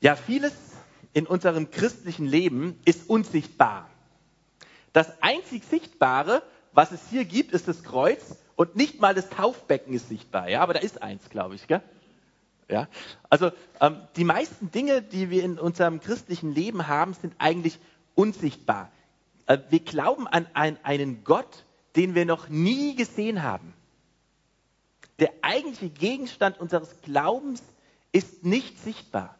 Ja, vieles in unserem christlichen Leben ist unsichtbar. Das einzig Sichtbare, was es hier gibt, ist das Kreuz und nicht mal das Taufbecken ist sichtbar. Ja, aber da ist eins, glaube ich. Gell? Ja, also ähm, die meisten Dinge, die wir in unserem christlichen Leben haben, sind eigentlich unsichtbar. Äh, wir glauben an ein, einen Gott, den wir noch nie gesehen haben. Der eigentliche Gegenstand unseres Glaubens ist nicht sichtbar.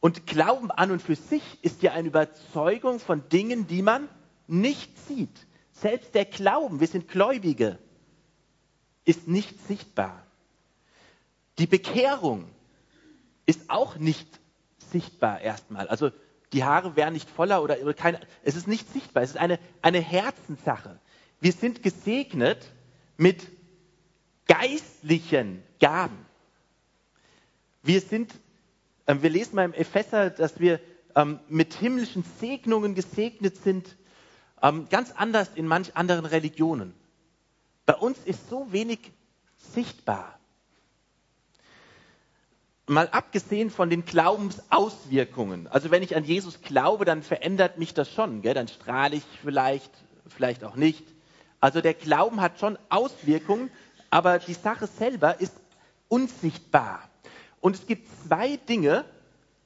Und Glauben an und für sich ist ja eine Überzeugung von Dingen, die man nicht sieht. Selbst der Glauben, wir sind Gläubige, ist nicht sichtbar. Die Bekehrung ist auch nicht sichtbar erstmal. Also die Haare wären nicht voller oder keine, es ist nicht sichtbar. Es ist eine, eine Herzenssache. Wir sind gesegnet mit geistlichen Gaben. Wir sind, wir lesen mal im Epheser, dass wir ähm, mit himmlischen Segnungen gesegnet sind, ähm, ganz anders in manch anderen Religionen. Bei uns ist so wenig sichtbar. Mal abgesehen von den Glaubensauswirkungen. Also wenn ich an Jesus glaube, dann verändert mich das schon. Gell? Dann strahle ich vielleicht, vielleicht auch nicht. Also der Glauben hat schon Auswirkungen, aber die Sache selber ist unsichtbar. Und es gibt zwei Dinge,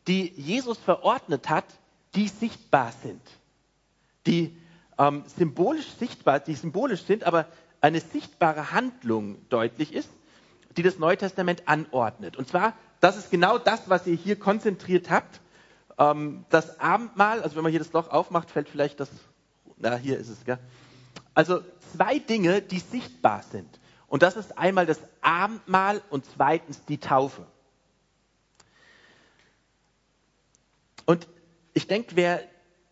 die Jesus verordnet hat, die sichtbar sind. Die ähm, symbolisch sichtbar, die symbolisch sind, aber eine sichtbare Handlung deutlich ist, die das Neue Testament anordnet. Und zwar, das ist genau das, was ihr hier konzentriert habt. Ähm, das Abendmahl, also wenn man hier das Loch aufmacht, fällt vielleicht das, na, hier ist es, gell? Also zwei Dinge, die sichtbar sind. Und das ist einmal das Abendmahl und zweitens die Taufe. Und ich denke, wer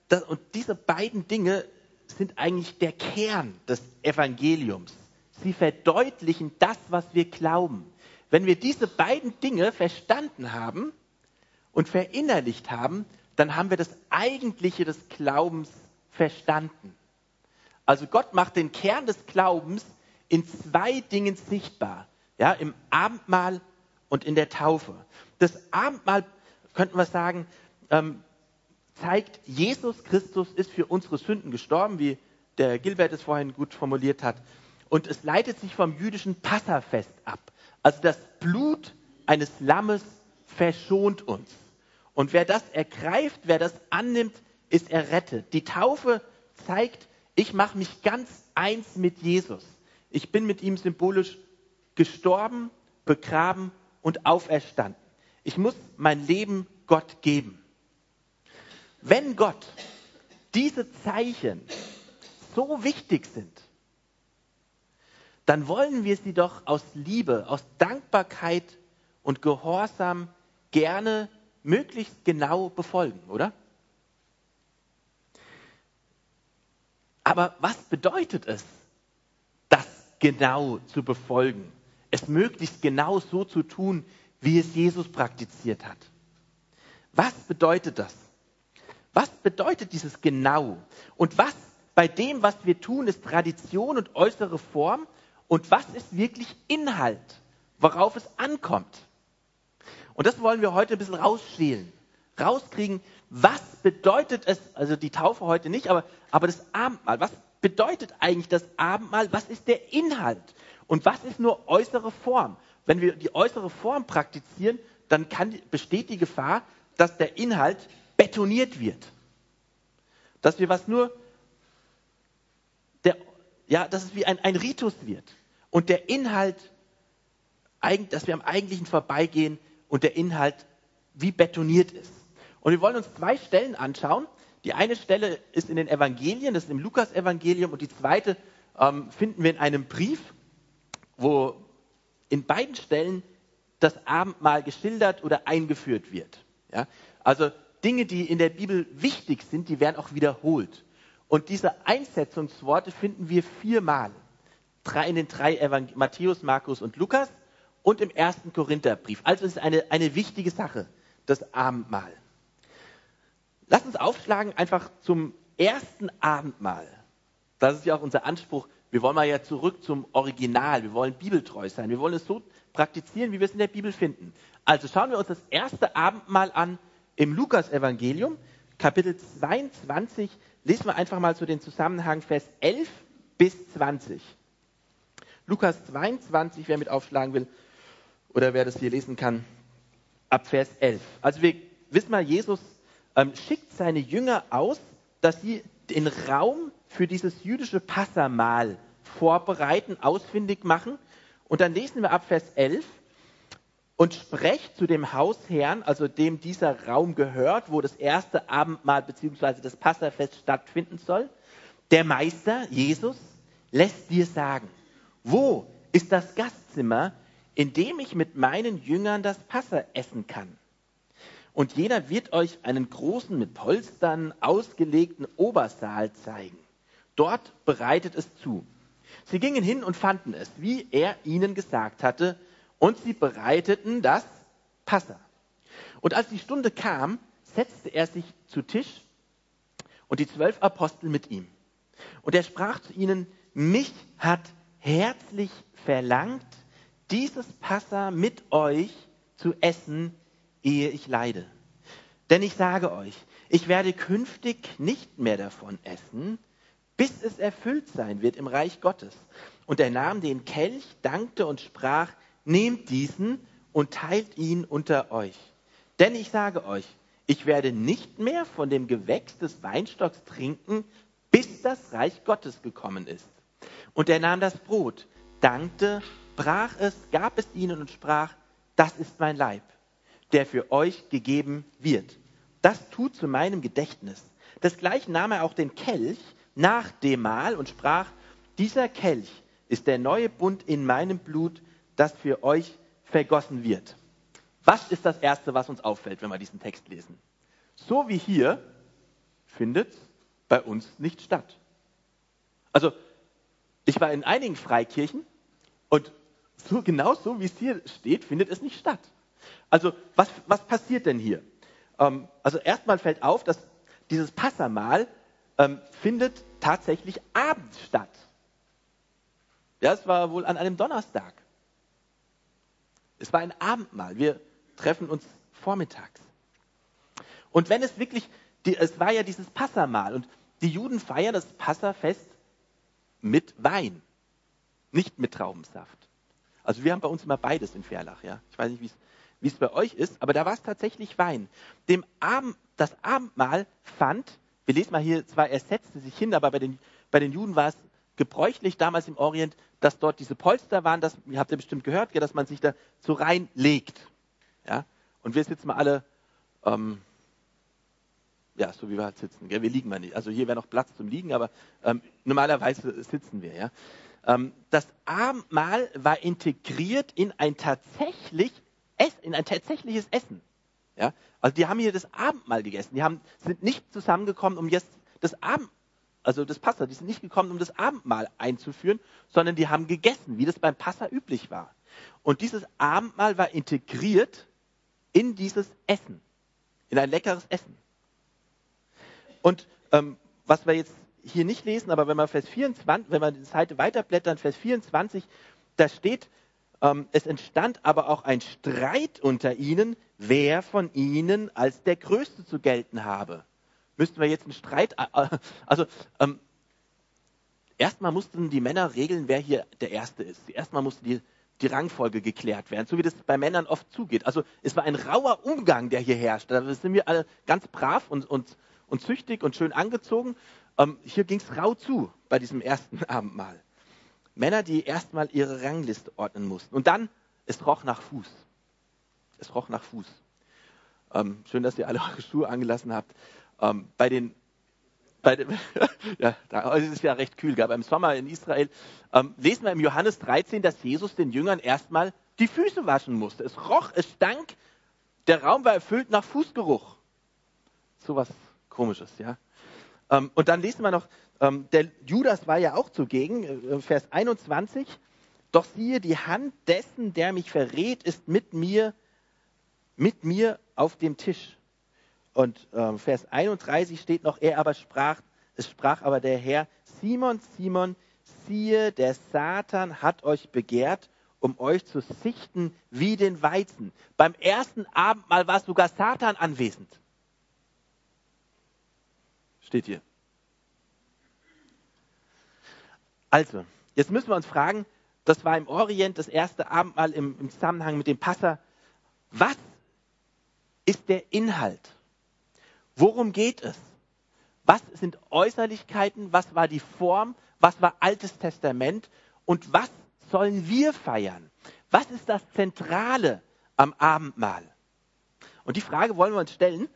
das, und diese beiden Dinge sind eigentlich der Kern des Evangeliums. Sie verdeutlichen das, was wir glauben. Wenn wir diese beiden Dinge verstanden haben und verinnerlicht haben, dann haben wir das Eigentliche des Glaubens verstanden. Also Gott macht den Kern des Glaubens in zwei Dingen sichtbar. Ja, im Abendmahl und in der Taufe. Das Abendmahl, könnten wir sagen, ähm, zeigt, Jesus Christus ist für unsere Sünden gestorben, wie der Gilbert es vorhin gut formuliert hat. Und es leitet sich vom jüdischen Passafest ab. Also das Blut eines Lammes verschont uns. Und wer das ergreift, wer das annimmt, ist errettet. Die Taufe zeigt, ich mache mich ganz eins mit Jesus. Ich bin mit ihm symbolisch gestorben, begraben und auferstanden. Ich muss mein Leben Gott geben. Wenn Gott diese Zeichen so wichtig sind, dann wollen wir sie doch aus Liebe, aus Dankbarkeit und Gehorsam gerne möglichst genau befolgen, oder? Aber was bedeutet es, das genau zu befolgen? Es möglichst genau so zu tun, wie es Jesus praktiziert hat. Was bedeutet das? Was bedeutet dieses genau? Und was bei dem, was wir tun, ist Tradition und äußere Form? Und was ist wirklich Inhalt, worauf es ankommt? Und das wollen wir heute ein bisschen rausschälen, rauskriegen. Was bedeutet es, also die Taufe heute nicht, aber, aber das Abendmahl, was bedeutet eigentlich das Abendmahl? Was ist der Inhalt? Und was ist nur äußere Form? Wenn wir die äußere Form praktizieren, dann kann, besteht die Gefahr, dass der Inhalt betoniert wird. Dass wir was nur, der, ja, dass es wie ein, ein Ritus wird. Und der Inhalt, dass wir am Eigentlichen vorbeigehen und der Inhalt wie betoniert ist. Und wir wollen uns zwei Stellen anschauen. Die eine Stelle ist in den Evangelien, das ist im Lukas-Evangelium, und die zweite ähm, finden wir in einem Brief, wo in beiden Stellen das Abendmahl geschildert oder eingeführt wird. Ja? Also Dinge, die in der Bibel wichtig sind, die werden auch wiederholt. Und diese Einsetzungsworte finden wir viermal. Drei in den drei Evangel Matthäus, Markus und Lukas und im ersten Korintherbrief. Also es ist eine, eine wichtige Sache, das Abendmahl. Lass uns aufschlagen einfach zum ersten Abendmahl. Das ist ja auch unser Anspruch. Wir wollen mal ja zurück zum Original. Wir wollen bibeltreu sein. Wir wollen es so praktizieren, wie wir es in der Bibel finden. Also schauen wir uns das erste Abendmahl an im Lukas-Evangelium, Kapitel 22. Lesen wir einfach mal zu den Zusammenhang Vers 11 bis 20. Lukas 22, wer mit aufschlagen will oder wer das hier lesen kann, ab Vers 11. Also wir wissen mal, Jesus ähm, schickt seine Jünger aus, dass sie den Raum für dieses jüdische Passamahl vorbereiten, ausfindig machen. Und dann lesen wir ab Vers 11 und sprecht zu dem Hausherrn, also dem dieser Raum gehört, wo das erste Abendmahl bzw. das Passafest stattfinden soll. Der Meister, Jesus, lässt dir sagen, wo ist das Gastzimmer, in dem ich mit meinen Jüngern das Passa essen kann? Und jener wird euch einen großen, mit Polstern ausgelegten Obersaal zeigen. Dort bereitet es zu. Sie gingen hin und fanden es, wie er ihnen gesagt hatte, und sie bereiteten das Passa. Und als die Stunde kam, setzte er sich zu Tisch und die zwölf Apostel mit ihm. Und er sprach zu ihnen, mich hat herzlich verlangt, dieses Passa mit euch zu essen, ehe ich leide. Denn ich sage euch, ich werde künftig nicht mehr davon essen, bis es erfüllt sein wird im Reich Gottes. Und er nahm den Kelch, dankte und sprach, nehmt diesen und teilt ihn unter euch. Denn ich sage euch, ich werde nicht mehr von dem Gewächs des Weinstocks trinken, bis das Reich Gottes gekommen ist. Und er nahm das Brot, dankte, brach es, gab es ihnen und sprach, das ist mein Leib, der für euch gegeben wird. Das tut zu meinem Gedächtnis. Desgleichen nahm er auch den Kelch nach dem Mahl und sprach, dieser Kelch ist der neue Bund in meinem Blut, das für euch vergossen wird. Was ist das Erste, was uns auffällt, wenn wir diesen Text lesen? So wie hier findet bei uns nicht statt. Also, ich war in einigen Freikirchen und so, genau so, wie es hier steht, findet es nicht statt. Also, was, was passiert denn hier? Ähm, also, erstmal fällt auf, dass dieses Passamal ähm, findet tatsächlich abends statt. Ja, es war wohl an einem Donnerstag. Es war ein Abendmahl. Wir treffen uns vormittags. Und wenn es wirklich, die, es war ja dieses Passamal und die Juden feiern das Passafest mit Wein, nicht mit Traubensaft. Also wir haben bei uns immer beides in Verlach. Ja? Ich weiß nicht, wie es bei euch ist, aber da war es tatsächlich Wein. Dem Abend, das Abendmahl fand, wir lesen mal hier zwar, er setzte sich hin, aber bei den, bei den Juden war es gebräuchlich damals im Orient, dass dort diese Polster waren, das ihr habt ihr bestimmt gehört, dass man sich da so reinlegt. Ja? Und wir sitzen mal alle ähm, ja, so wie wir halt sitzen. Gell? Wir liegen mal nicht. Also hier wäre noch Platz zum Liegen, aber ähm, normalerweise sitzen wir. Ja? Ähm, das Abendmahl war integriert in ein, tatsächlich in ein tatsächliches Essen. Ja? Also die haben hier das Abendmahl gegessen. Die haben, sind nicht zusammengekommen, um jetzt das Abend, also das Passa, die sind nicht gekommen, um das Abendmahl einzuführen, sondern die haben gegessen, wie das beim Passa üblich war. Und dieses Abendmahl war integriert in dieses Essen, in ein leckeres Essen. Und ähm, was wir jetzt hier nicht lesen, aber wenn man Vers 24, wenn man die Seite weiterblättern, Vers 24, da steht, ähm, es entstand aber auch ein Streit unter ihnen, wer von ihnen als der Größte zu gelten habe. Müssten wir jetzt einen Streit, äh, äh also ähm, erstmal mussten die Männer regeln, wer hier der Erste ist. Erstmal musste die, die Rangfolge geklärt werden, so wie das bei Männern oft zugeht. Also es war ein rauer Umgang, der hier herrscht. Da sind wir alle ganz brav und, und und züchtig und schön angezogen. Ähm, hier ging es rau zu bei diesem ersten Abendmahl. Männer, die erstmal ihre Rangliste ordnen mussten. Und dann, es roch nach Fuß. Es roch nach Fuß. Ähm, schön, dass ihr alle eure Schuhe angelassen habt. Ähm, bei den, bei den ja, da ist es ja recht kühl, gell? beim Sommer in Israel, ähm, lesen wir im Johannes 13, dass Jesus den Jüngern erstmal die Füße waschen musste. Es roch, es stank, der Raum war erfüllt nach Fußgeruch. Sowas Komisches, ja. Ähm, und dann lesen wir noch, ähm, der Judas war ja auch zugegen, äh, Vers 21. Doch siehe, die Hand dessen, der mich verrät, ist mit mir, mit mir auf dem Tisch. Und ähm, Vers 31 steht noch, er aber sprach, es sprach aber der Herr, Simon, Simon, siehe, der Satan hat euch begehrt, um euch zu sichten wie den Weizen. Beim ersten Abendmahl war sogar Satan anwesend. Steht hier. Also, jetzt müssen wir uns fragen, das war im Orient das erste Abendmahl im, im Zusammenhang mit dem Passa. Was ist der Inhalt? Worum geht es? Was sind Äußerlichkeiten? Was war die Form? Was war Altes Testament? Und was sollen wir feiern? Was ist das Zentrale am Abendmahl? Und die Frage wollen wir uns stellen.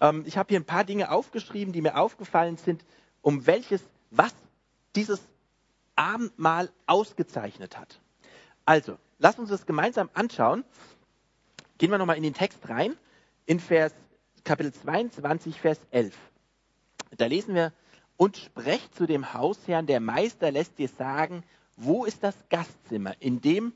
Ähm, ich habe hier ein paar Dinge aufgeschrieben, die mir aufgefallen sind, um welches, was dieses Abendmahl ausgezeichnet hat. Also, lass uns das gemeinsam anschauen. Gehen wir nochmal in den Text rein, in Vers, Kapitel 22, Vers 11. Da lesen wir, und sprecht zu dem Hausherrn, der Meister lässt dir sagen, wo ist das Gastzimmer, in dem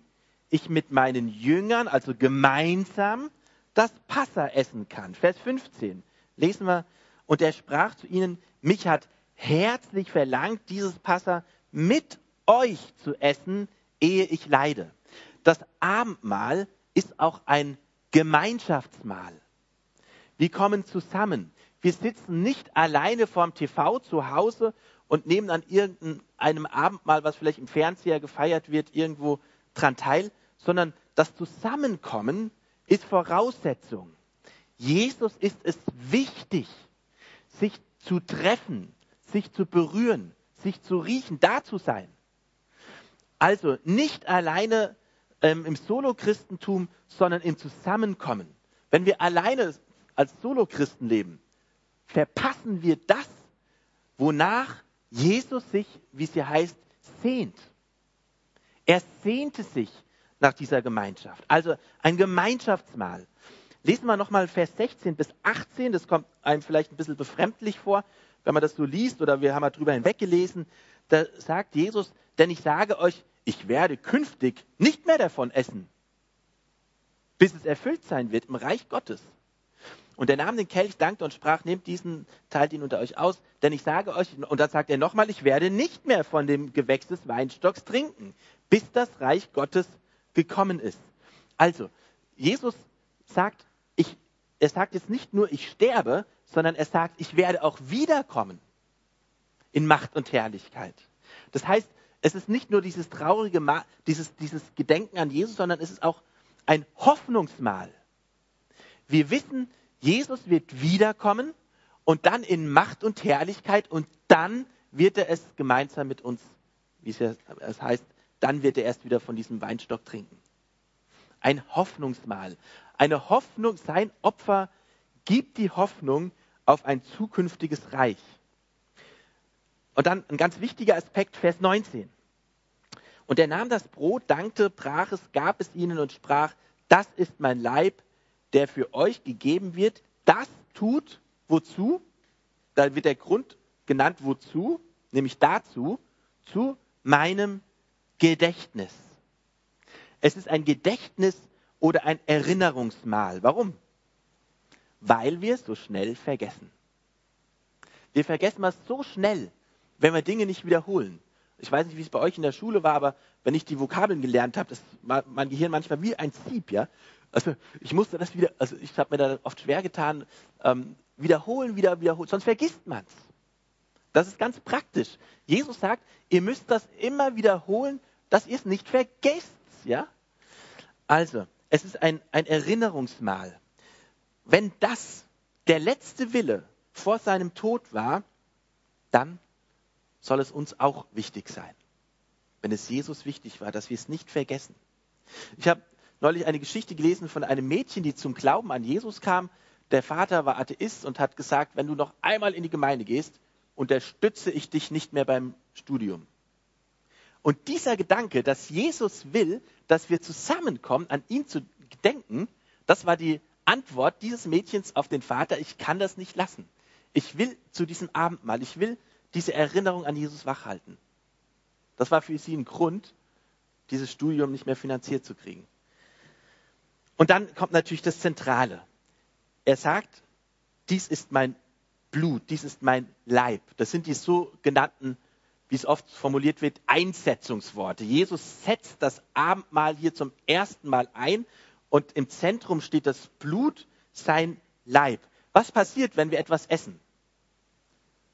ich mit meinen Jüngern, also gemeinsam, das Passa essen kann. Vers 15 lesen wir, und er sprach zu ihnen, mich hat herzlich verlangt, dieses Passa mit euch zu essen, ehe ich leide. Das Abendmahl ist auch ein Gemeinschaftsmahl. Wir kommen zusammen. Wir sitzen nicht alleine vorm TV zu Hause und nehmen an irgendeinem Abendmahl, was vielleicht im Fernseher gefeiert wird, irgendwo dran teil, sondern das Zusammenkommen ist Voraussetzung. Jesus ist es wichtig, sich zu treffen, sich zu berühren, sich zu riechen, da zu sein. Also nicht alleine ähm, im Solo-Christentum, sondern im Zusammenkommen. Wenn wir alleine als Solo-Christen leben, verpassen wir das, wonach Jesus sich, wie es hier heißt, sehnt. Er sehnte sich nach dieser Gemeinschaft. Also ein Gemeinschaftsmahl. Lesen wir nochmal Vers 16 bis 18. Das kommt einem vielleicht ein bisschen befremdlich vor wenn man das so liest oder wir haben mal drüber hinweggelesen, da sagt Jesus, denn ich sage euch, ich werde künftig nicht mehr davon essen, bis es erfüllt sein wird im Reich Gottes. Und er nahm den Kelch, dankte und sprach, nehmt diesen, teilt ihn unter euch aus, denn ich sage euch, und dann sagt er nochmal, ich werde nicht mehr von dem Gewächs des Weinstocks trinken, bis das Reich Gottes gekommen ist. Also, Jesus sagt, ich, er sagt jetzt nicht nur, ich sterbe, sondern er sagt, ich werde auch wiederkommen in Macht und Herrlichkeit. Das heißt, es ist nicht nur dieses traurige, Ma dieses, dieses Gedenken an Jesus, sondern es ist auch ein Hoffnungsmahl. Wir wissen, Jesus wird wiederkommen und dann in Macht und Herrlichkeit und dann wird er es gemeinsam mit uns, wie es heißt, dann wird er erst wieder von diesem Weinstock trinken. Ein Hoffnungsmahl. Eine Hoffnung, sein Opfer gibt die Hoffnung, auf ein zukünftiges Reich. Und dann ein ganz wichtiger Aspekt, Vers 19. Und er nahm das Brot, dankte, brach es, gab es ihnen und sprach, das ist mein Leib, der für euch gegeben wird. Das tut wozu? Da wird der Grund genannt, wozu? Nämlich dazu, zu meinem Gedächtnis. Es ist ein Gedächtnis oder ein Erinnerungsmahl. Warum? weil wir es so schnell vergessen. Wir vergessen was so schnell, wenn wir Dinge nicht wiederholen. Ich weiß nicht, wie es bei euch in der Schule war, aber wenn ich die Vokabeln gelernt habe, das war mein Gehirn manchmal wie ein Sieb, ja. Also ich musste das wieder, also ich habe mir da oft schwer getan, ähm, wiederholen, wieder wiederholen, sonst vergisst man es. Das ist ganz praktisch. Jesus sagt, ihr müsst das immer wiederholen, dass ihr es nicht vergesst, ja. Also, es ist ein, ein Erinnerungsmal. Wenn das der letzte Wille vor seinem Tod war, dann soll es uns auch wichtig sein. Wenn es Jesus wichtig war, dass wir es nicht vergessen. Ich habe neulich eine Geschichte gelesen von einem Mädchen, die zum Glauben an Jesus kam. Der Vater war Atheist und hat gesagt, wenn du noch einmal in die Gemeinde gehst, unterstütze ich dich nicht mehr beim Studium. Und dieser Gedanke, dass Jesus will, dass wir zusammenkommen, an ihn zu gedenken, das war die Antwort dieses Mädchens auf den Vater, ich kann das nicht lassen. Ich will zu diesem Abendmahl, ich will diese Erinnerung an Jesus wachhalten. Das war für sie ein Grund, dieses Studium nicht mehr finanziert zu kriegen. Und dann kommt natürlich das Zentrale. Er sagt, dies ist mein Blut, dies ist mein Leib. Das sind die sogenannten wie es oft formuliert wird, Einsetzungsworte. Jesus setzt das Abendmahl hier zum ersten Mal ein und im Zentrum steht das Blut, sein Leib. Was passiert, wenn wir etwas essen?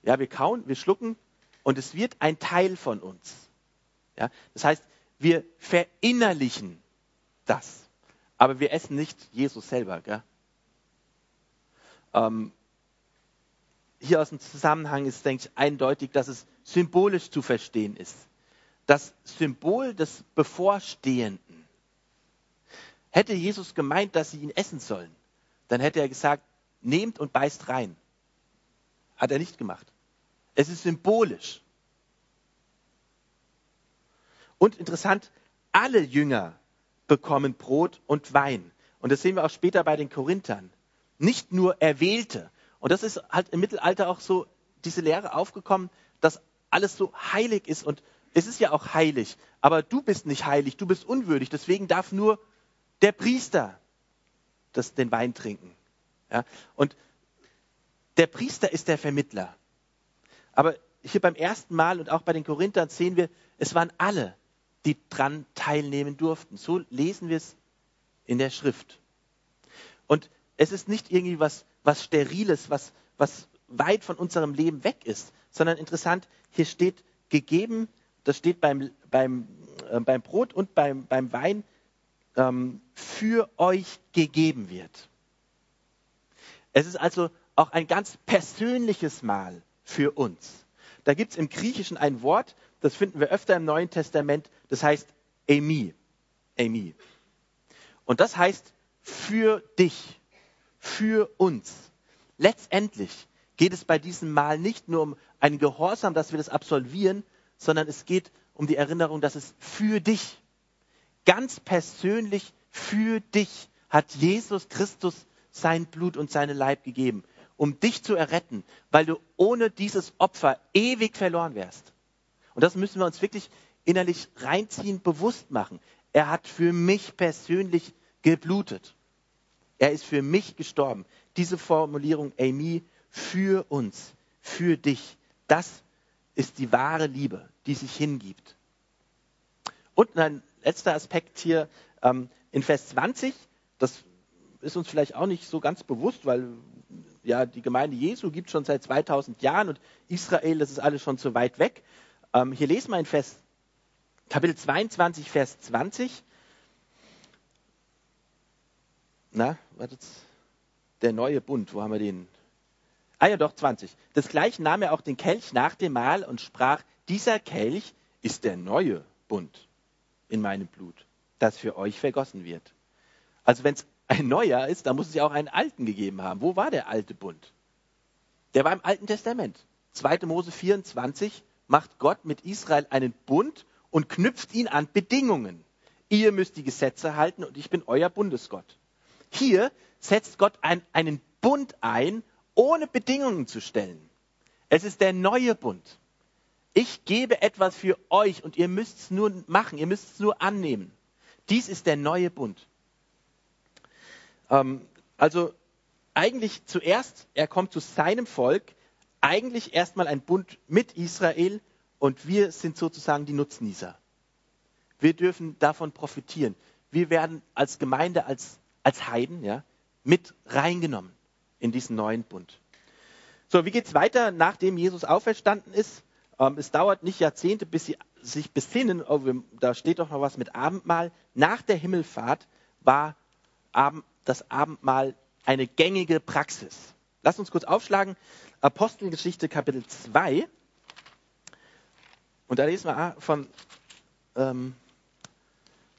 Ja, wir kauen, wir schlucken und es wird ein Teil von uns. Ja, das heißt, wir verinnerlichen das. Aber wir essen nicht Jesus selber. Ähm, hier aus dem Zusammenhang ist, denke ich, eindeutig, dass es symbolisch zu verstehen ist. Das Symbol des Bevorstehenden. Hätte Jesus gemeint, dass sie ihn essen sollen, dann hätte er gesagt, nehmt und beißt rein. Hat er nicht gemacht. Es ist symbolisch. Und interessant, alle Jünger bekommen Brot und Wein. Und das sehen wir auch später bei den Korinthern. Nicht nur Erwählte. Und das ist halt im Mittelalter auch so diese Lehre aufgekommen, dass alles so heilig ist. Und es ist ja auch heilig. Aber du bist nicht heilig, du bist unwürdig. Deswegen darf nur der Priester das, den Wein trinken. Ja? Und der Priester ist der Vermittler. Aber hier beim ersten Mal und auch bei den Korinthern sehen wir, es waren alle, die dran teilnehmen durften. So lesen wir es in der Schrift. Und es ist nicht irgendwie was, was Steriles, was, was weit von unserem Leben weg ist, sondern interessant, hier steht gegeben, das steht beim, beim, äh, beim Brot und beim, beim Wein, ähm, für euch gegeben wird. Es ist also auch ein ganz persönliches Mahl für uns. Da gibt es im Griechischen ein Wort, das finden wir öfter im Neuen Testament, das heißt Emi. Emi. Und das heißt für dich, für uns. Letztendlich geht es bei diesem Mal nicht nur um einen Gehorsam, dass wir das absolvieren, sondern es geht um die Erinnerung, dass es für dich, ganz persönlich für dich hat Jesus Christus sein Blut und seinen Leib gegeben, um dich zu erretten, weil du ohne dieses Opfer ewig verloren wärst. Und das müssen wir uns wirklich innerlich reinziehen, bewusst machen. Er hat für mich persönlich geblutet. Er ist für mich gestorben. Diese Formulierung, Amy, für uns, für dich, das ist die wahre Liebe, die sich hingibt. Und ein letzter Aspekt hier ähm, in Vers 20, das ist uns vielleicht auch nicht so ganz bewusst, weil ja die Gemeinde Jesu gibt schon seit 2000 Jahren und Israel, das ist alles schon so weit weg. Ähm, hier lesen wir in Vers, Kapitel 22, Vers 20. Na, wartet, der neue Bund, wo haben wir den? Ah ja, doch, 20. Desgleichen nahm er auch den Kelch nach dem Mahl und sprach, dieser Kelch ist der neue Bund in meinem Blut, das für euch vergossen wird. Also wenn es ein neuer ist, dann muss es ja auch einen alten gegeben haben. Wo war der alte Bund? Der war im Alten Testament. 2. Mose 24, macht Gott mit Israel einen Bund und knüpft ihn an Bedingungen. Ihr müsst die Gesetze halten und ich bin euer Bundesgott. Hier setzt Gott ein, einen Bund ein, ohne Bedingungen zu stellen. Es ist der neue Bund. Ich gebe etwas für euch und ihr müsst es nur machen, ihr müsst es nur annehmen. Dies ist der neue Bund. Ähm, also eigentlich zuerst, er kommt zu seinem Volk, eigentlich erstmal ein Bund mit Israel und wir sind sozusagen die Nutznießer. Wir dürfen davon profitieren. Wir werden als Gemeinde, als, als Heiden ja, mit reingenommen in diesen neuen Bund. So, wie geht es weiter, nachdem Jesus auferstanden ist? Ähm, es dauert nicht Jahrzehnte, bis sie sich besinnen. Oh, da steht doch noch was mit Abendmahl. Nach der Himmelfahrt war Abend, das Abendmahl eine gängige Praxis. Lass uns kurz aufschlagen. Apostelgeschichte Kapitel 2. Und da lesen wir von, ähm,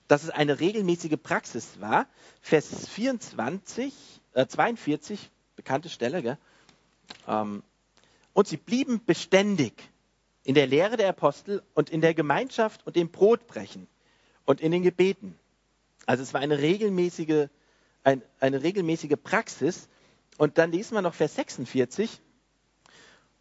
dass es eine regelmäßige Praxis war. Vers 24, äh, 42, bekannte Stelle? Ähm, und sie blieben beständig in der Lehre der Apostel und in der Gemeinschaft und dem Brotbrechen und in den Gebeten. Also es war eine regelmäßige, ein, eine regelmäßige Praxis. Und dann lesen wir noch Vers 46.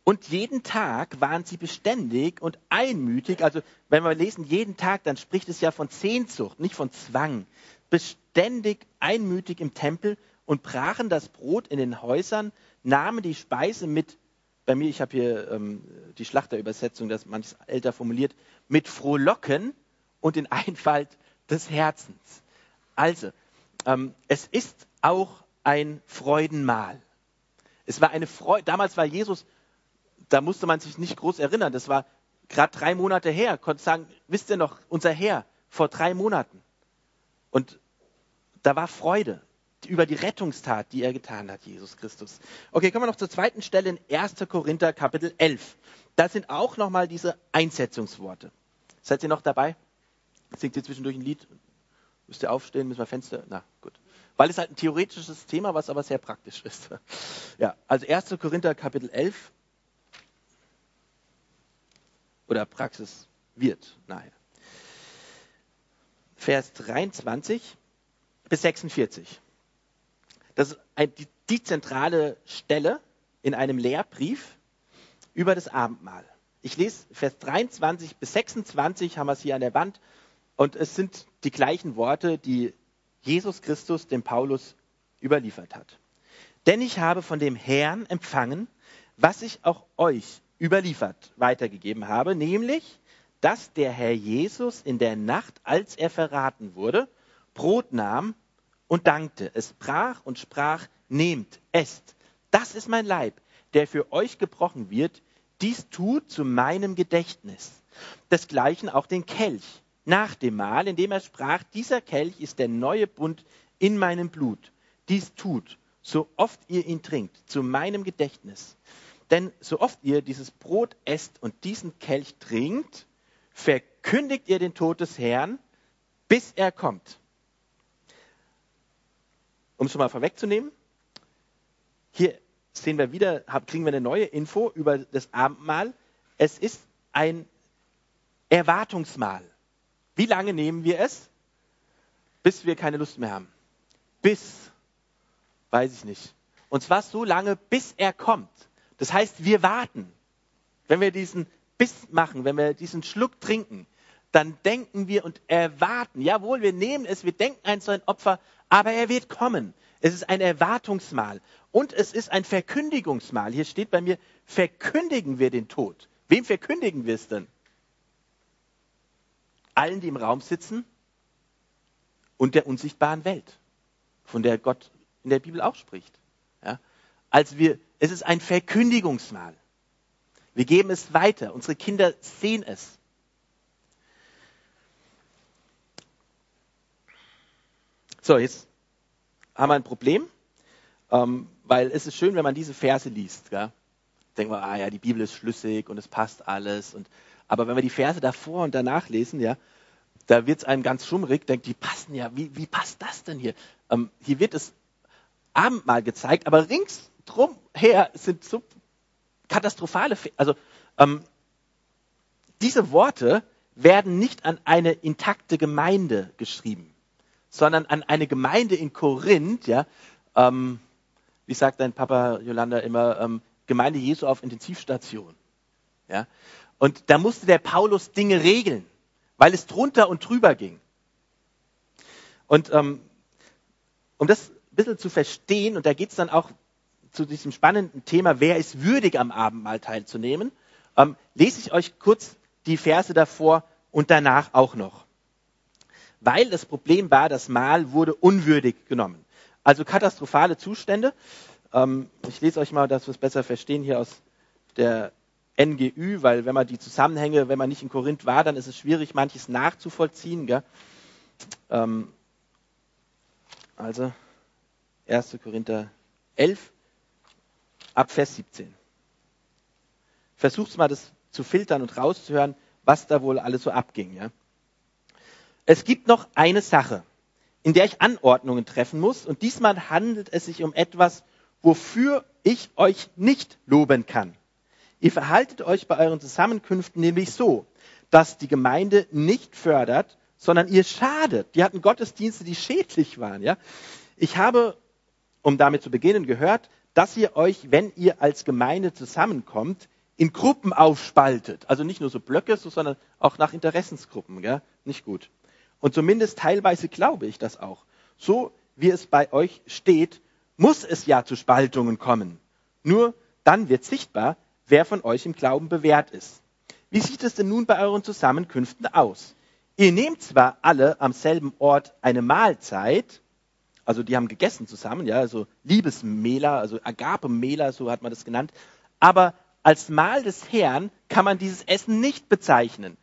Und jeden Tag waren sie beständig und einmütig. Also wenn wir lesen jeden Tag, dann spricht es ja von Sehnsucht, nicht von Zwang. Beständig einmütig im Tempel und brachen das Brot in den Häusern, nahmen die Speise mit bei mir, ich habe hier ähm, die Schlachterübersetzung, das manches älter formuliert, mit Frohlocken und in Einfalt des Herzens. Also, ähm, es ist auch ein Freudenmahl. Es war eine Freude. Damals war Jesus, da musste man sich nicht groß erinnern. Das war gerade drei Monate her. Konnte sagen, wisst ihr noch, unser Herr vor drei Monaten. Und da war Freude über die Rettungstat, die er getan hat, Jesus Christus. Okay, kommen wir noch zur zweiten Stelle in 1. Korinther Kapitel 11. Da sind auch nochmal diese Einsetzungsworte. Seid ihr noch dabei? Singt ihr zwischendurch ein Lied? Müsst ihr aufstehen? Müssen wir Fenster? Na, gut. Weil es halt ein theoretisches Thema, was aber sehr praktisch ist. Ja, also 1. Korinther Kapitel 11. Oder Praxis wird nachher. Vers 23 bis 46. Das ist die, die zentrale Stelle in einem Lehrbrief über das Abendmahl. Ich lese Vers 23 bis 26, haben wir es hier an der Wand. Und es sind die gleichen Worte, die Jesus Christus dem Paulus überliefert hat. Denn ich habe von dem Herrn empfangen, was ich auch euch überliefert weitergegeben habe, nämlich, dass der Herr Jesus in der Nacht, als er verraten wurde, Brot nahm und dankte. Es brach und sprach, nehmt, esst. Das ist mein Leib, der für euch gebrochen wird. Dies tut zu meinem Gedächtnis. Desgleichen auch den Kelch nach dem Mahl, indem er sprach, dieser Kelch ist der neue Bund in meinem Blut. Dies tut, so oft ihr ihn trinkt, zu meinem Gedächtnis. Denn so oft ihr dieses Brot esst und diesen Kelch trinkt, verkündigt ihr den Tod des Herrn, bis er kommt um es schon mal vorwegzunehmen, hier sehen wir wieder, kriegen wir eine neue Info über das Abendmahl. Es ist ein Erwartungsmahl. Wie lange nehmen wir es? Bis wir keine Lust mehr haben. Bis, weiß ich nicht. Und zwar so lange, bis er kommt. Das heißt, wir warten. Wenn wir diesen Biss machen, wenn wir diesen Schluck trinken, dann denken wir und erwarten. Jawohl, wir nehmen es, wir denken an so ein Opfer, aber er wird kommen. Es ist ein Erwartungsmahl und es ist ein Verkündigungsmahl. Hier steht bei mir, verkündigen wir den Tod. Wem verkündigen wir es denn? Allen, die im Raum sitzen und der unsichtbaren Welt, von der Gott in der Bibel auch spricht. Ja? Also wir, es ist ein Verkündigungsmahl. Wir geben es weiter. Unsere Kinder sehen es. So, jetzt haben wir ein Problem, ähm, weil es ist schön, wenn man diese Verse liest. Gell? Denkt man, ah ja, die Bibel ist schlüssig und es passt alles. Und, aber wenn wir die Verse davor und danach lesen, ja, da wird es einem ganz schummrig, denkt, die passen ja, wie, wie passt das denn hier? Ähm, hier wird das Abendmahl gezeigt, aber ringsdrum her sind so katastrophale, also ähm, diese Worte werden nicht an eine intakte Gemeinde geschrieben sondern an eine Gemeinde in Korinth, ja, ähm, wie sagt dein Papa Jolanda immer, ähm, Gemeinde Jesu auf Intensivstation. Ja? Und da musste der Paulus Dinge regeln, weil es drunter und drüber ging. Und ähm, um das ein bisschen zu verstehen, und da geht es dann auch zu diesem spannenden Thema, wer ist würdig am Abendmahl teilzunehmen, ähm, lese ich euch kurz die Verse davor und danach auch noch weil das Problem war, das Mahl wurde unwürdig genommen. Also katastrophale Zustände. Ähm, ich lese euch mal, dass wir es besser verstehen, hier aus der NGÜ, weil wenn man die Zusammenhänge, wenn man nicht in Korinth war, dann ist es schwierig, manches nachzuvollziehen. Ähm, also 1. Korinther 11 ab Vers 17. Versucht mal das zu filtern und rauszuhören, was da wohl alles so abging. Ja? Es gibt noch eine Sache, in der ich Anordnungen treffen muss. Und diesmal handelt es sich um etwas, wofür ich euch nicht loben kann. Ihr verhaltet euch bei euren Zusammenkünften nämlich so, dass die Gemeinde nicht fördert, sondern ihr schadet. Die hatten Gottesdienste, die schädlich waren. Ja? Ich habe, um damit zu beginnen, gehört, dass ihr euch, wenn ihr als Gemeinde zusammenkommt, in Gruppen aufspaltet. Also nicht nur so Blöcke, sondern auch nach Interessensgruppen. Gell? Nicht gut. Und zumindest teilweise glaube ich das auch. So wie es bei euch steht, muss es ja zu Spaltungen kommen. Nur dann wird sichtbar, wer von euch im Glauben bewährt ist. Wie sieht es denn nun bei euren Zusammenkünften aus? Ihr nehmt zwar alle am selben Ort eine Mahlzeit, also die haben gegessen zusammen, ja, also Liebesmähler, also Agape-Mähler, so hat man das genannt, aber als Mahl des Herrn kann man dieses Essen nicht bezeichnen.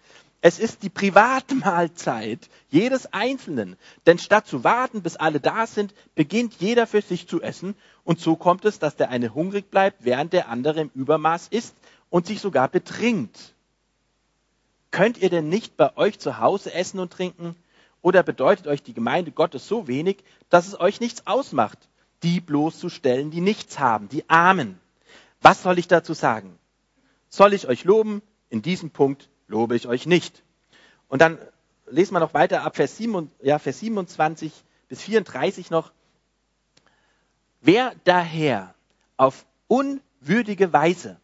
Es ist die Privatmahlzeit jedes Einzelnen. Denn statt zu warten, bis alle da sind, beginnt jeder für sich zu essen. Und so kommt es, dass der eine hungrig bleibt, während der andere im Übermaß isst und sich sogar betrinkt. Könnt ihr denn nicht bei euch zu Hause essen und trinken? Oder bedeutet euch die Gemeinde Gottes so wenig, dass es euch nichts ausmacht, die bloßzustellen, die nichts haben, die Armen? Was soll ich dazu sagen? Soll ich euch loben? In diesem Punkt lobe ich euch nicht. Und dann lesen wir noch weiter ab Vers, 7, ja, Vers 27 bis 34 noch. Wer daher auf unwürdige Weise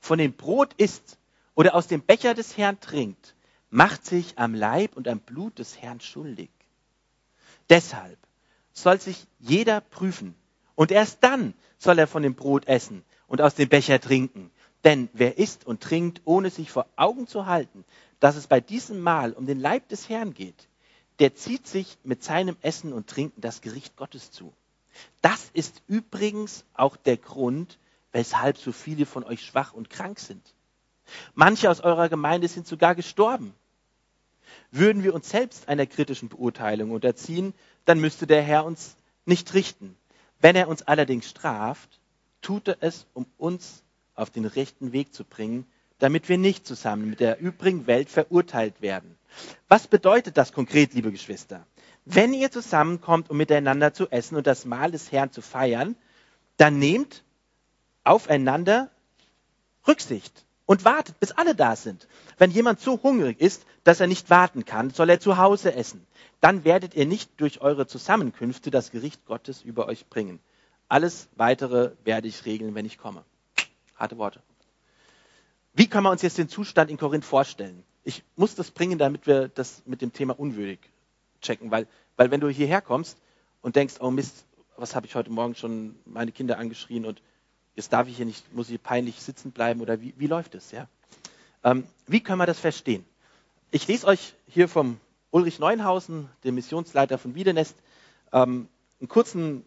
von dem Brot isst oder aus dem Becher des Herrn trinkt, macht sich am Leib und am Blut des Herrn schuldig. Deshalb soll sich jeder prüfen und erst dann soll er von dem Brot essen und aus dem Becher trinken. Denn wer isst und trinkt, ohne sich vor Augen zu halten, dass es bei diesem Mahl um den Leib des Herrn geht, der zieht sich mit seinem Essen und Trinken das Gericht Gottes zu. Das ist übrigens auch der Grund, weshalb so viele von euch schwach und krank sind. Manche aus eurer Gemeinde sind sogar gestorben. Würden wir uns selbst einer kritischen Beurteilung unterziehen, dann müsste der Herr uns nicht richten. Wenn er uns allerdings straft, tut er es, um uns auf den rechten Weg zu bringen, damit wir nicht zusammen mit der übrigen Welt verurteilt werden. Was bedeutet das konkret, liebe Geschwister? Wenn ihr zusammenkommt, um miteinander zu essen und das Mahl des Herrn zu feiern, dann nehmt aufeinander Rücksicht und wartet, bis alle da sind. Wenn jemand so hungrig ist, dass er nicht warten kann, soll er zu Hause essen. Dann werdet ihr nicht durch eure Zusammenkünfte das Gericht Gottes über euch bringen. Alles weitere werde ich regeln, wenn ich komme. Harte Worte. Wie können wir uns jetzt den Zustand in Korinth vorstellen? Ich muss das bringen, damit wir das mit dem Thema unwürdig checken, weil, weil wenn du hierher kommst und denkst, oh Mist, was habe ich heute Morgen schon meine Kinder angeschrien und jetzt darf ich hier nicht, muss ich peinlich sitzen bleiben oder wie, wie läuft es? Ja? Ähm, wie können wir das verstehen? Ich lese euch hier vom Ulrich Neuenhausen, dem Missionsleiter von Wiedenest, ähm, einen kurzen,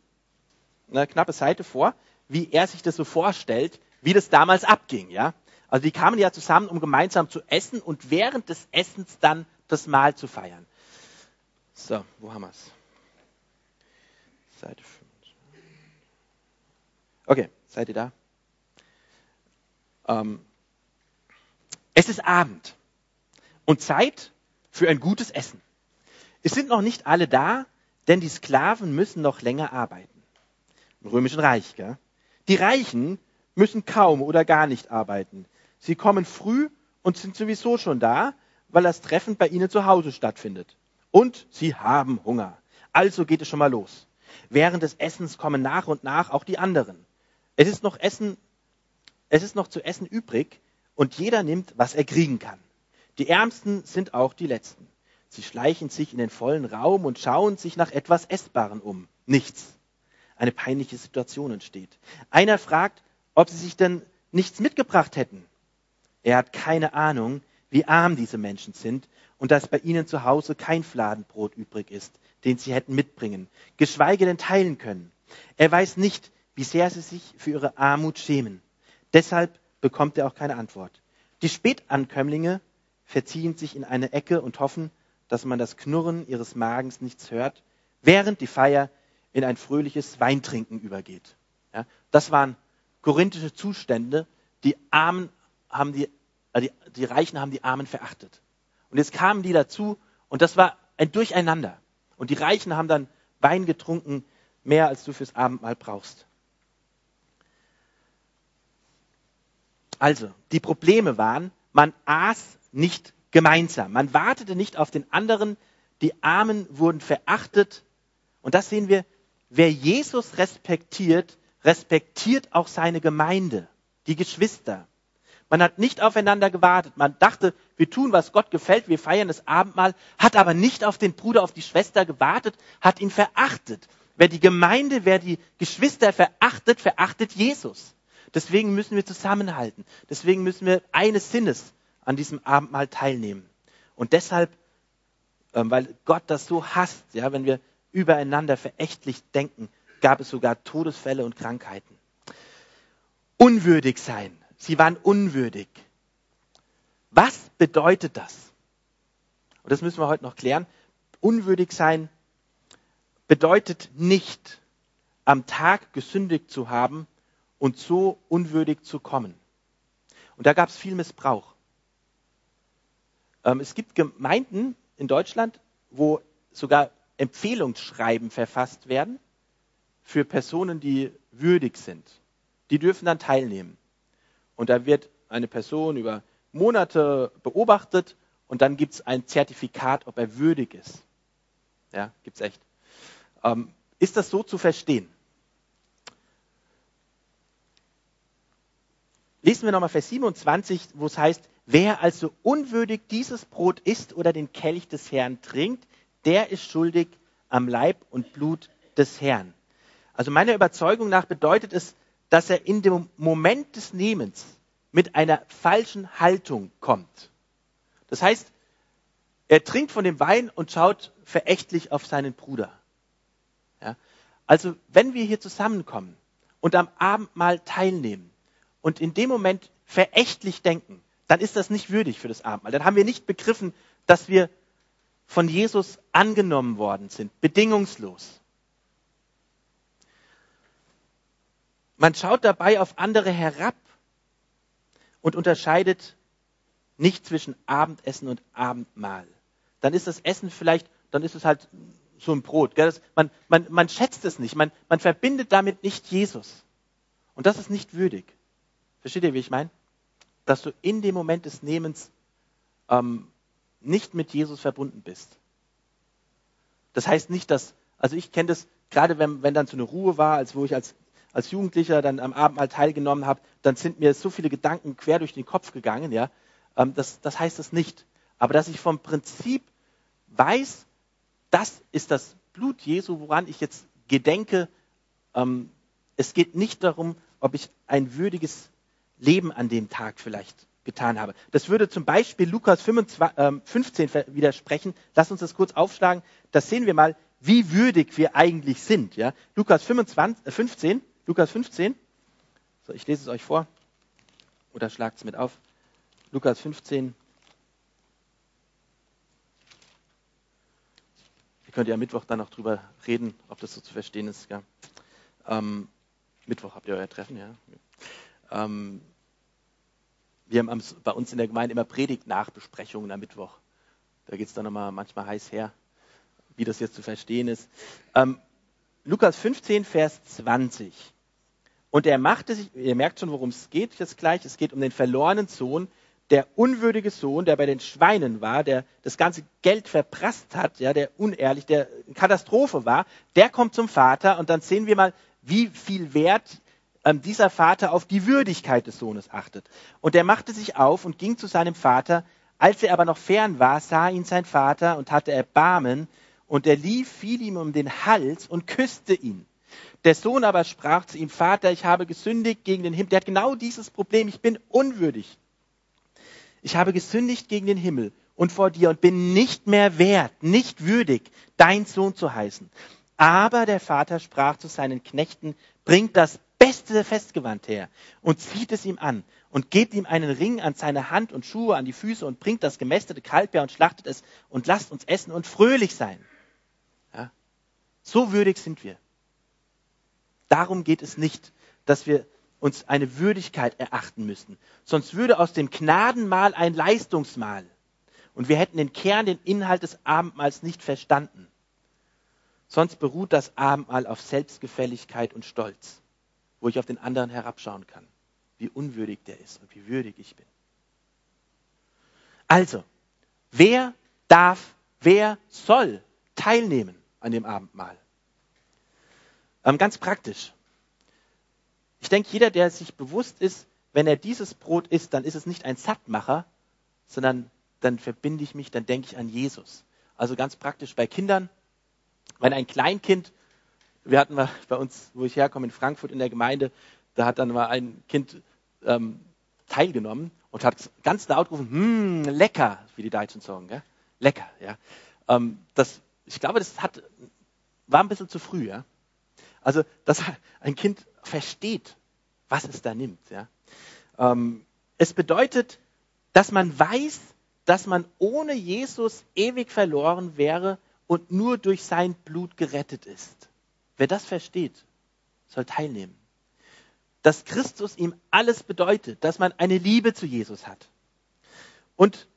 eine knappe Seite vor, wie er sich das so vorstellt, wie das damals abging, ja. Also die kamen ja zusammen, um gemeinsam zu essen und während des Essens dann das Mahl zu feiern. So, wo haben wir es? Seite 5. Okay, seid ihr da? Ähm, es ist Abend und Zeit für ein gutes Essen. Es sind noch nicht alle da, denn die Sklaven müssen noch länger arbeiten. Im Römischen Reich, gell? Die Reichen müssen kaum oder gar nicht arbeiten. Sie kommen früh und sind sowieso schon da, weil das Treffen bei ihnen zu Hause stattfindet. Und sie haben Hunger. Also geht es schon mal los. Während des Essens kommen nach und nach auch die anderen. Es ist noch Essen, es ist noch zu essen übrig und jeder nimmt, was er kriegen kann. Die Ärmsten sind auch die Letzten. Sie schleichen sich in den vollen Raum und schauen sich nach etwas Essbaren um. Nichts. Eine peinliche Situation entsteht. Einer fragt, ob sie sich denn nichts mitgebracht hätten. Er hat keine Ahnung, wie arm diese Menschen sind und dass bei ihnen zu Hause kein Fladenbrot übrig ist, den sie hätten mitbringen, geschweige denn teilen können. Er weiß nicht, wie sehr sie sich für ihre Armut schämen. Deshalb bekommt er auch keine Antwort. Die Spätankömmlinge verziehen sich in eine Ecke und hoffen, dass man das Knurren ihres Magens nichts hört, während die Feier in ein fröhliches Weintrinken übergeht. Ja, das waren korinthische Zustände. Die Armen haben die, äh, die, die Reichen haben die Armen verachtet. Und jetzt kamen die dazu und das war ein Durcheinander. Und die Reichen haben dann Wein getrunken, mehr als du fürs Abendmahl brauchst. Also, die Probleme waren, man aß nicht gemeinsam. Man wartete nicht auf den anderen. Die Armen wurden verachtet. Und das sehen wir, wer Jesus respektiert, respektiert auch seine Gemeinde, die Geschwister. Man hat nicht aufeinander gewartet. Man dachte, wir tun, was Gott gefällt, wir feiern das Abendmahl, hat aber nicht auf den Bruder, auf die Schwester gewartet, hat ihn verachtet. Wer die Gemeinde, wer die Geschwister verachtet, verachtet Jesus. Deswegen müssen wir zusammenhalten. Deswegen müssen wir eines Sinnes an diesem Abendmahl teilnehmen. Und deshalb, ähm, weil Gott das so hasst, ja, wenn wir übereinander verächtlich denken, gab es sogar Todesfälle und Krankheiten. Unwürdig sein. Sie waren unwürdig. Was bedeutet das? Und das müssen wir heute noch klären. Unwürdig sein bedeutet nicht, am Tag gesündigt zu haben und so unwürdig zu kommen. Und da gab es viel Missbrauch. Ähm, es gibt Gemeinden in Deutschland, wo sogar Empfehlungsschreiben verfasst werden für Personen, die würdig sind. Die dürfen dann teilnehmen. Und da wird eine Person über Monate beobachtet und dann gibt es ein Zertifikat, ob er würdig ist. Ja, gibt es echt. Ähm, ist das so zu verstehen? Lesen wir nochmal Vers 27, wo es heißt, wer also unwürdig dieses Brot isst oder den Kelch des Herrn trinkt, der ist schuldig am Leib und Blut des Herrn. Also meiner Überzeugung nach bedeutet es, dass er in dem Moment des Nehmens mit einer falschen Haltung kommt. Das heißt, er trinkt von dem Wein und schaut verächtlich auf seinen Bruder. Ja? Also wenn wir hier zusammenkommen und am Abendmahl teilnehmen und in dem Moment verächtlich denken, dann ist das nicht würdig für das Abendmahl. Dann haben wir nicht begriffen, dass wir von Jesus angenommen worden sind, bedingungslos. Man schaut dabei auf andere herab und unterscheidet nicht zwischen Abendessen und Abendmahl. Dann ist das Essen vielleicht, dann ist es halt so ein Brot. Das, man, man, man schätzt es nicht, man, man verbindet damit nicht Jesus. Und das ist nicht würdig. Versteht ihr, wie ich meine? Dass du in dem Moment des Nehmens ähm, nicht mit Jesus verbunden bist. Das heißt nicht, dass, also ich kenne das, gerade wenn, wenn dann so eine Ruhe war, als wo ich als als Jugendlicher dann am Abend mal teilgenommen habe, dann sind mir so viele Gedanken quer durch den Kopf gegangen. Ja, ähm, das, das heißt es nicht. Aber dass ich vom Prinzip weiß, das ist das Blut Jesu, woran ich jetzt gedenke. Ähm, es geht nicht darum, ob ich ein würdiges Leben an dem Tag vielleicht getan habe. Das würde zum Beispiel Lukas 25, 15 ähm, widersprechen. Lass uns das kurz aufschlagen. Das sehen wir mal, wie würdig wir eigentlich sind. Ja? Lukas 25, 15. Lukas 15. So, ich lese es euch vor. Oder schlagt es mit auf. Lukas 15. Ihr könnt ja am Mittwoch dann noch drüber reden, ob das so zu verstehen ist. Ja. Ähm, Mittwoch habt ihr euer Treffen, ja. Ähm, wir haben bei uns in der Gemeinde immer Predigt-Nachbesprechungen am Mittwoch. Da geht es dann nochmal manchmal heiß her, wie das jetzt zu verstehen ist. Ähm, Lukas 15, Vers 20. Und er machte sich, ihr merkt schon, worum es geht jetzt gleich, es geht um den verlorenen Sohn, der unwürdige Sohn, der bei den Schweinen war, der das ganze Geld verprasst hat, ja, der unehrlich, der Katastrophe war, der kommt zum Vater und dann sehen wir mal, wie viel Wert ähm, dieser Vater auf die Würdigkeit des Sohnes achtet. Und er machte sich auf und ging zu seinem Vater. Als er aber noch fern war, sah ihn sein Vater und hatte Erbarmen und er lief, fiel ihm um den Hals und küsste ihn. Der Sohn aber sprach zu ihm, Vater, ich habe gesündigt gegen den Himmel. Der hat genau dieses Problem, ich bin unwürdig. Ich habe gesündigt gegen den Himmel und vor dir und bin nicht mehr wert, nicht würdig, dein Sohn zu heißen. Aber der Vater sprach zu seinen Knechten, bringt das beste Festgewand her und zieht es ihm an und gebt ihm einen Ring an seine Hand und Schuhe an die Füße und bringt das gemästete Kalb her und schlachtet es und lasst uns essen und fröhlich sein. So würdig sind wir. Darum geht es nicht, dass wir uns eine Würdigkeit erachten müssen. Sonst würde aus dem Gnadenmahl ein Leistungsmahl. Und wir hätten den Kern, den Inhalt des Abendmahls nicht verstanden. Sonst beruht das Abendmahl auf Selbstgefälligkeit und Stolz, wo ich auf den anderen herabschauen kann, wie unwürdig der ist und wie würdig ich bin. Also, wer darf, wer soll teilnehmen? An dem Abendmahl. Ähm, ganz praktisch. Ich denke, jeder, der sich bewusst ist, wenn er dieses Brot isst, dann ist es nicht ein Sattmacher, sondern dann verbinde ich mich, dann denke ich an Jesus. Also ganz praktisch bei Kindern, wenn ein Kleinkind, wir hatten bei uns, wo ich herkomme, in Frankfurt in der Gemeinde, da hat dann mal ein Kind ähm, teilgenommen und hat ganz laut gerufen, hm, lecker, wie die Deutschen sagen, gell? lecker. Ja. Ähm, das, ich glaube, das hat, war ein bisschen zu früh. Ja. Also, dass ein Kind versteht, was es da nimmt. Ja. Ähm, es bedeutet, dass man weiß, dass man ohne Jesus ewig verloren wäre und nur durch sein Blut gerettet ist. Wer das versteht, soll teilnehmen. Dass Christus ihm alles bedeutet, dass man eine Liebe zu Jesus hat. Und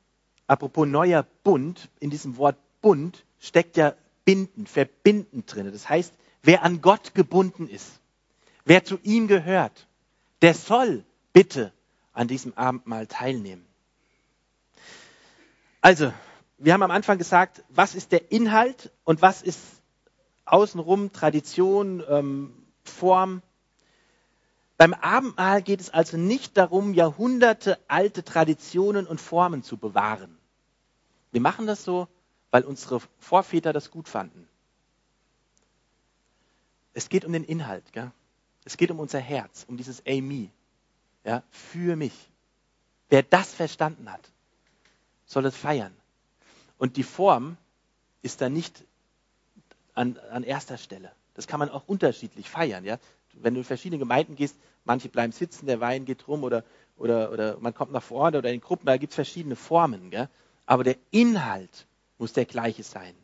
apropos neuer Bund, in diesem Wort Bund steckt ja binden, verbinden drin. Das heißt, wer an Gott gebunden ist, wer zu ihm gehört, der soll bitte an diesem Abendmahl teilnehmen. Also, wir haben am Anfang gesagt, was ist der Inhalt und was ist außenrum Tradition, ähm, Form. Beim Abendmahl geht es also nicht darum, Jahrhunderte alte Traditionen und Formen zu bewahren. Wir machen das so, weil unsere Vorväter das gut fanden. Es geht um den Inhalt. Gell? Es geht um unser Herz, um dieses Amy. Ja, für mich. Wer das verstanden hat, soll es feiern. Und die Form ist da nicht an, an erster Stelle. Das kann man auch unterschiedlich feiern. Ja? Wenn du in verschiedene Gemeinden gehst, manche bleiben sitzen, der Wein geht rum oder, oder, oder man kommt nach vorne oder in Gruppen, da gibt es verschiedene Formen. Gell? Aber der Inhalt muss der gleiche sein.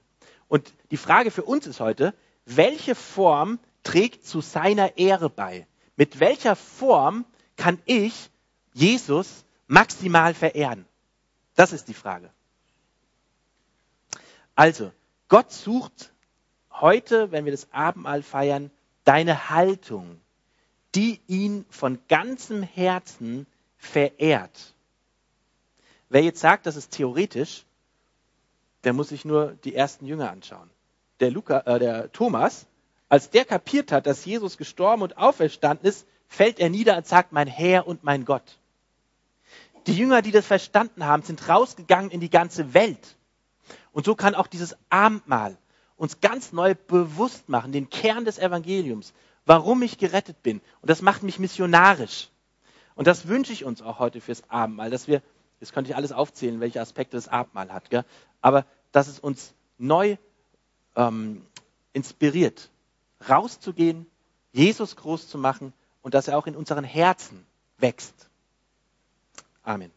Und die Frage für uns ist heute, welche Form trägt zu seiner Ehre bei? Mit welcher Form kann ich Jesus maximal verehren? Das ist die Frage. Also, Gott sucht heute, wenn wir das Abendmahl feiern, deine Haltung, die ihn von ganzem Herzen verehrt. Wer jetzt sagt, das ist theoretisch, der muss sich nur die ersten Jünger anschauen. Der, Luca, äh, der Thomas, als der kapiert hat, dass Jesus gestorben und auferstanden ist, fällt er nieder und sagt, mein Herr und mein Gott. Die Jünger, die das verstanden haben, sind rausgegangen in die ganze Welt. Und so kann auch dieses Abendmahl uns ganz neu bewusst machen, den Kern des Evangeliums, warum ich gerettet bin. Und das macht mich missionarisch. Und das wünsche ich uns auch heute fürs Abendmahl, dass wir, jetzt könnte ich alles aufzählen, welche Aspekte das Abendmahl hat, gell? Aber dass es uns neu ähm, inspiriert, rauszugehen, Jesus groß zu machen und dass er auch in unseren Herzen wächst. Amen.